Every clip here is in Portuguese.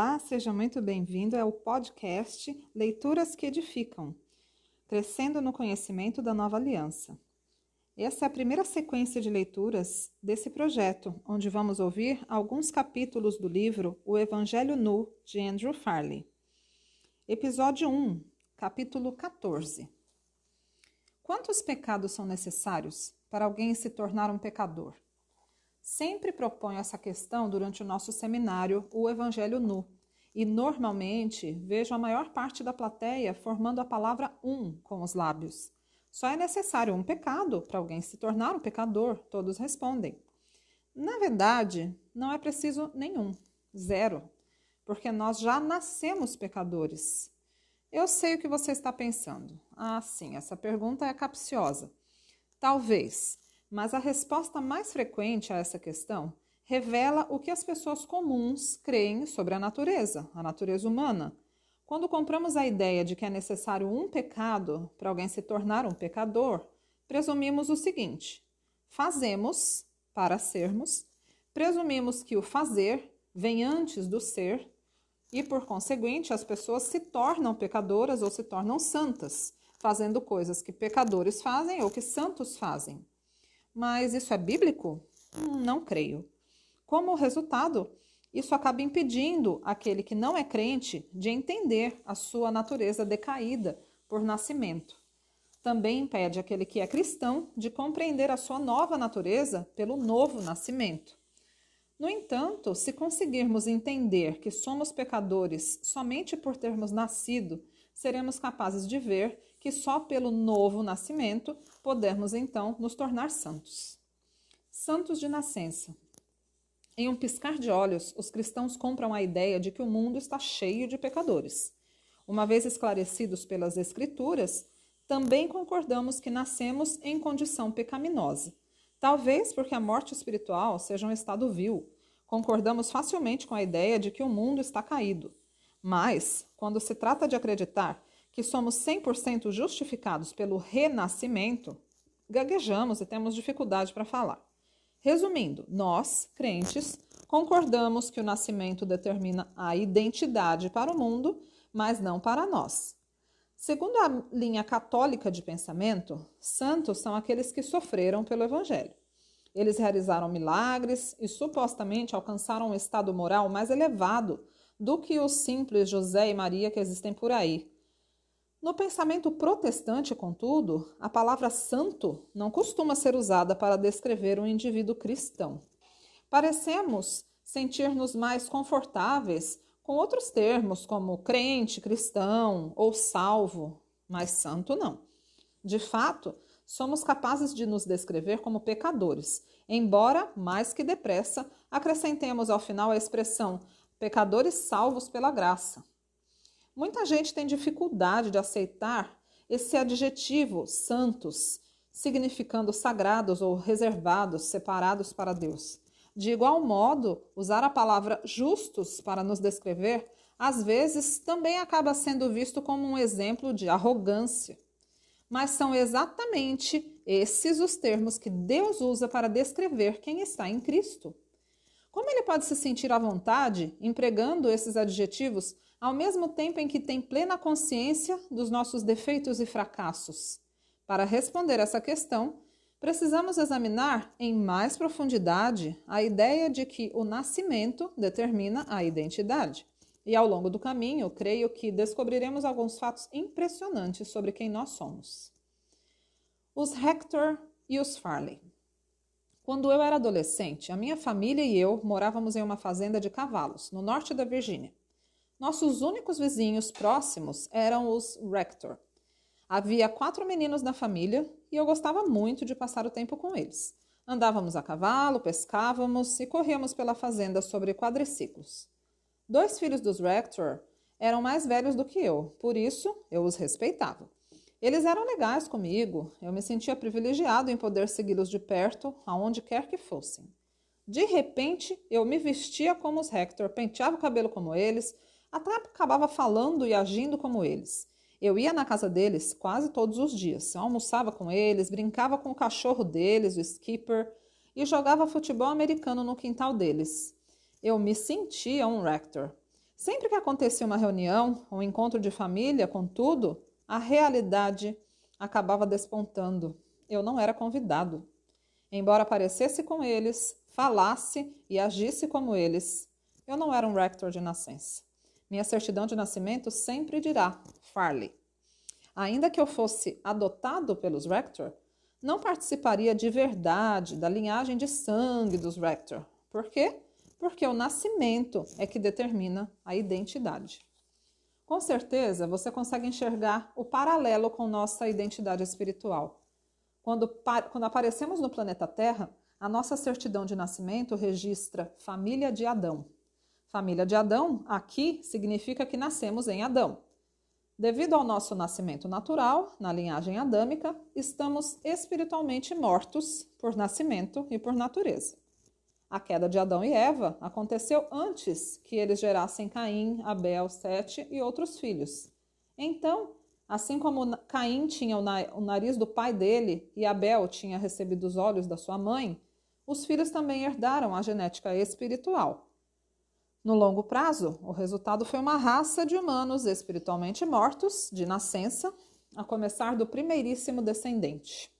Olá, seja muito bem-vindo ao podcast Leituras que Edificam, crescendo no conhecimento da nova aliança. Essa é a primeira sequência de leituras desse projeto, onde vamos ouvir alguns capítulos do livro O Evangelho Nu, de Andrew Farley. Episódio 1, capítulo 14. Quantos pecados são necessários para alguém se tornar um pecador? Sempre proponho essa questão durante o nosso seminário O Evangelho Nu, e normalmente vejo a maior parte da plateia formando a palavra um com os lábios. Só é necessário um pecado para alguém se tornar um pecador, todos respondem. Na verdade, não é preciso nenhum, zero, porque nós já nascemos pecadores. Eu sei o que você está pensando. Ah, sim, essa pergunta é capciosa. Talvez. Mas a resposta mais frequente a essa questão revela o que as pessoas comuns creem sobre a natureza, a natureza humana. Quando compramos a ideia de que é necessário um pecado para alguém se tornar um pecador, presumimos o seguinte: fazemos para sermos, presumimos que o fazer vem antes do ser e, por conseguinte, as pessoas se tornam pecadoras ou se tornam santas, fazendo coisas que pecadores fazem ou que santos fazem. Mas isso é bíblico? Não creio. Como resultado, isso acaba impedindo aquele que não é crente de entender a sua natureza decaída por nascimento. Também impede aquele que é cristão de compreender a sua nova natureza pelo novo nascimento. No entanto, se conseguirmos entender que somos pecadores somente por termos nascido, seremos capazes de ver que só pelo novo nascimento podemos então nos tornar santos. Santos de nascença. Em um piscar de olhos, os cristãos compram a ideia de que o mundo está cheio de pecadores. Uma vez esclarecidos pelas Escrituras, também concordamos que nascemos em condição pecaminosa. Talvez porque a morte espiritual seja um estado vil. Concordamos facilmente com a ideia de que o mundo está caído. Mas, quando se trata de acreditar que somos 100% justificados pelo renascimento, gaguejamos e temos dificuldade para falar. Resumindo, nós, crentes, concordamos que o nascimento determina a identidade para o mundo, mas não para nós. Segundo a linha católica de pensamento, santos são aqueles que sofreram pelo Evangelho. Eles realizaram milagres e supostamente alcançaram um estado moral mais elevado do que os simples José e Maria que existem por aí, no pensamento protestante, contudo, a palavra santo não costuma ser usada para descrever um indivíduo cristão. Parecemos sentir-nos mais confortáveis com outros termos, como crente, cristão ou salvo, mas santo não. De fato, somos capazes de nos descrever como pecadores, embora, mais que depressa, acrescentemos ao final a expressão pecadores salvos pela graça. Muita gente tem dificuldade de aceitar esse adjetivo santos, significando sagrados ou reservados, separados para Deus. De igual modo, usar a palavra justos para nos descrever, às vezes também acaba sendo visto como um exemplo de arrogância. Mas são exatamente esses os termos que Deus usa para descrever quem está em Cristo. Como ele pode se sentir à vontade empregando esses adjetivos ao mesmo tempo em que tem plena consciência dos nossos defeitos e fracassos. Para responder essa questão, precisamos examinar em mais profundidade a ideia de que o nascimento determina a identidade. E ao longo do caminho, creio que descobriremos alguns fatos impressionantes sobre quem nós somos. Os Hector e os Farley. Quando eu era adolescente, a minha família e eu morávamos em uma fazenda de cavalos, no norte da Virgínia. Nossos únicos vizinhos próximos eram os Rector. Havia quatro meninos na família e eu gostava muito de passar o tempo com eles. Andávamos a cavalo, pescávamos e corríamos pela fazenda sobre quadriciclos. Dois filhos dos Rector eram mais velhos do que eu, por isso eu os respeitava. Eles eram legais comigo, eu me sentia privilegiado em poder segui-los de perto, aonde quer que fossem. De repente, eu me vestia como os Hector, penteava o cabelo como eles, até acabava falando e agindo como eles. Eu ia na casa deles quase todos os dias. Eu almoçava com eles, brincava com o cachorro deles, o Skipper, e jogava futebol americano no quintal deles. Eu me sentia um rector. Sempre que acontecia uma reunião, um encontro de família, contudo, a realidade acabava despontando. Eu não era convidado. Embora aparecesse com eles, falasse e agisse como eles, eu não era um rector de nascença. Minha certidão de nascimento sempre dirá Farley. Ainda que eu fosse adotado pelos rector, não participaria de verdade da linhagem de sangue dos rector. Por quê? porque o nascimento é que determina a identidade. Com certeza, você consegue enxergar o paralelo com nossa identidade espiritual. Quando, quando aparecemos no planeta Terra, a nossa certidão de nascimento registra família de Adão. Família de Adão, aqui, significa que nascemos em Adão. Devido ao nosso nascimento natural, na linhagem adâmica, estamos espiritualmente mortos por nascimento e por natureza. A queda de Adão e Eva aconteceu antes que eles gerassem Caim, Abel, Sete e outros filhos. Então, assim como Caim tinha o nariz do pai dele e Abel tinha recebido os olhos da sua mãe, os filhos também herdaram a genética espiritual. No longo prazo, o resultado foi uma raça de humanos espiritualmente mortos, de nascença, a começar do primeiríssimo descendente.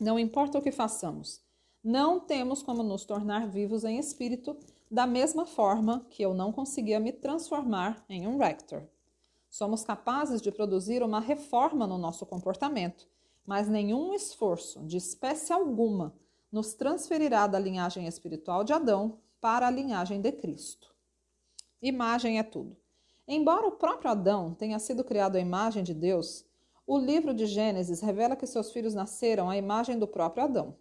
Não importa o que façamos, não temos como nos tornar vivos em espírito da mesma forma que eu não conseguia me transformar em um rector. Somos capazes de produzir uma reforma no nosso comportamento, mas nenhum esforço, de espécie alguma, nos transferirá da linhagem espiritual de Adão para a linhagem de Cristo. Imagem é tudo. Embora o próprio Adão tenha sido criado à imagem de Deus, o livro de Gênesis revela que seus filhos nasceram à imagem do próprio Adão.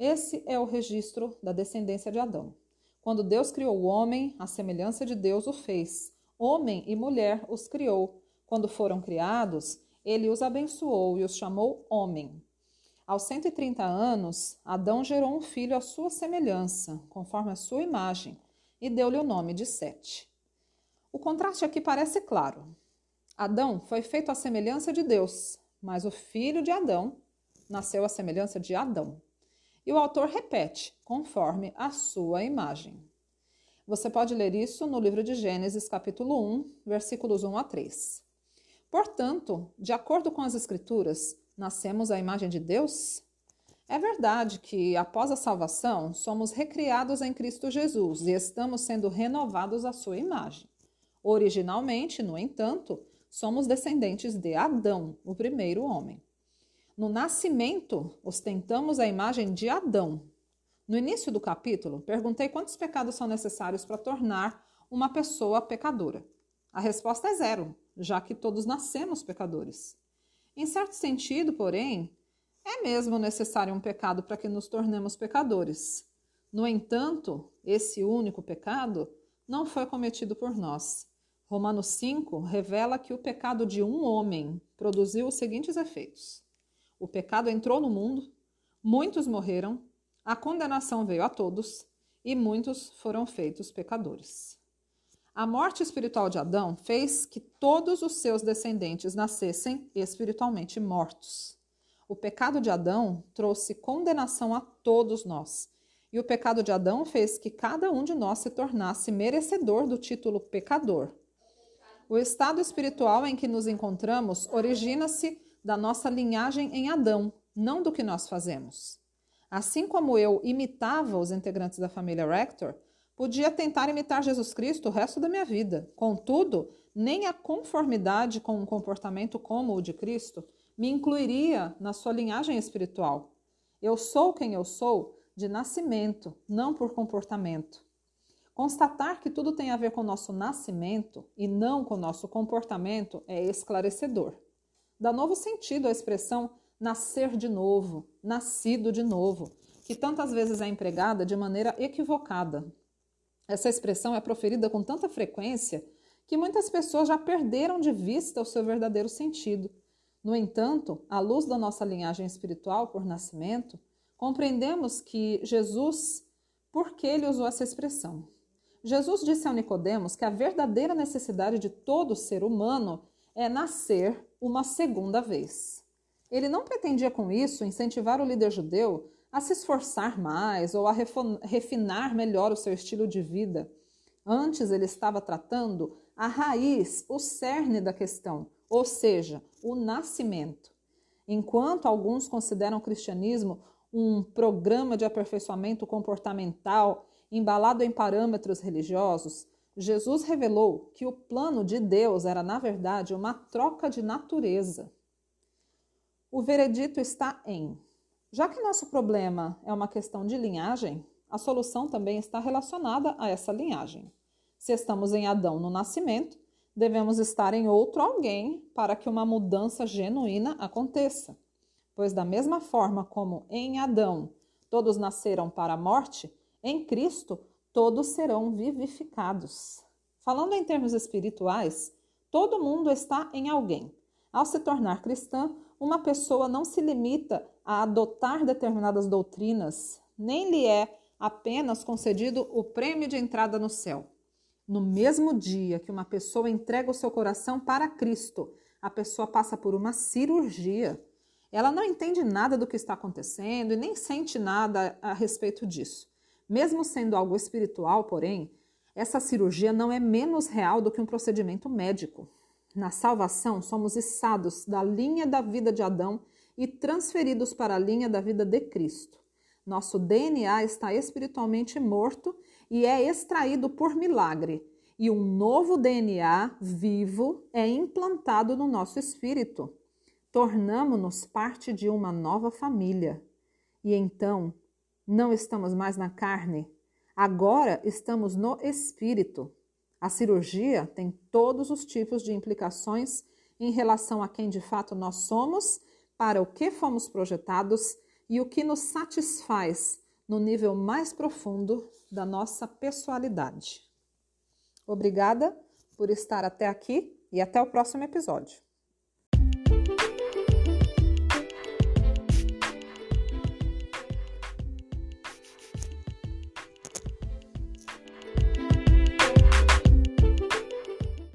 Esse é o registro da descendência de Adão. Quando Deus criou o homem, a semelhança de Deus o fez. Homem e mulher os criou. Quando foram criados, ele os abençoou e os chamou homem. Aos 130 anos, Adão gerou um filho à sua semelhança, conforme a sua imagem, e deu-lhe o nome de Sete. O contraste aqui parece claro. Adão foi feito à semelhança de Deus, mas o filho de Adão nasceu à semelhança de Adão. E o autor repete, conforme a sua imagem. Você pode ler isso no livro de Gênesis, capítulo 1, versículos 1 a 3. Portanto, de acordo com as Escrituras, nascemos à imagem de Deus? É verdade que, após a salvação, somos recriados em Cristo Jesus e estamos sendo renovados à sua imagem. Originalmente, no entanto, somos descendentes de Adão, o primeiro homem. No nascimento, ostentamos a imagem de Adão. No início do capítulo, perguntei quantos pecados são necessários para tornar uma pessoa pecadora. A resposta é zero, já que todos nascemos pecadores. Em certo sentido, porém, é mesmo necessário um pecado para que nos tornemos pecadores. No entanto, esse único pecado não foi cometido por nós. Romanos 5 revela que o pecado de um homem produziu os seguintes efeitos: o pecado entrou no mundo, muitos morreram, a condenação veio a todos e muitos foram feitos pecadores. A morte espiritual de Adão fez que todos os seus descendentes nascessem espiritualmente mortos. O pecado de Adão trouxe condenação a todos nós. E o pecado de Adão fez que cada um de nós se tornasse merecedor do título pecador. O estado espiritual em que nos encontramos origina-se da nossa linhagem em Adão, não do que nós fazemos. Assim como eu imitava os integrantes da família Rector, podia tentar imitar Jesus Cristo o resto da minha vida. Contudo, nem a conformidade com um comportamento como o de Cristo me incluiria na sua linhagem espiritual. Eu sou quem eu sou de nascimento, não por comportamento. Constatar que tudo tem a ver com o nosso nascimento e não com o nosso comportamento é esclarecedor dá novo sentido à expressão nascer de novo, nascido de novo, que tantas vezes é empregada de maneira equivocada. Essa expressão é proferida com tanta frequência que muitas pessoas já perderam de vista o seu verdadeiro sentido. No entanto, à luz da nossa linhagem espiritual por nascimento, compreendemos que Jesus, por que ele usou essa expressão? Jesus disse ao Nicodemos que a verdadeira necessidade de todo ser humano é nascer uma segunda vez. Ele não pretendia com isso incentivar o líder judeu a se esforçar mais ou a refinar melhor o seu estilo de vida. Antes ele estava tratando a raiz, o cerne da questão, ou seja, o nascimento. Enquanto alguns consideram o cristianismo um programa de aperfeiçoamento comportamental embalado em parâmetros religiosos, Jesus revelou que o plano de Deus era, na verdade, uma troca de natureza. O veredito está em: já que nosso problema é uma questão de linhagem, a solução também está relacionada a essa linhagem. Se estamos em Adão no nascimento, devemos estar em outro alguém para que uma mudança genuína aconteça. Pois, da mesma forma como em Adão todos nasceram para a morte, em Cristo todos serão vivificados. Falando em termos espirituais, todo mundo está em alguém. Ao se tornar cristã, uma pessoa não se limita a adotar determinadas doutrinas, nem lhe é apenas concedido o prêmio de entrada no céu. No mesmo dia que uma pessoa entrega o seu coração para Cristo, a pessoa passa por uma cirurgia. Ela não entende nada do que está acontecendo e nem sente nada a respeito disso. Mesmo sendo algo espiritual, porém, essa cirurgia não é menos real do que um procedimento médico. Na salvação, somos içados da linha da vida de Adão e transferidos para a linha da vida de Cristo. Nosso DNA está espiritualmente morto e é extraído por milagre, e um novo DNA vivo é implantado no nosso espírito. Tornamos-nos parte de uma nova família. E então não estamos mais na carne, agora estamos no espírito. A cirurgia tem todos os tipos de implicações em relação a quem de fato nós somos, para o que fomos projetados e o que nos satisfaz no nível mais profundo da nossa pessoalidade. Obrigada por estar até aqui e até o próximo episódio.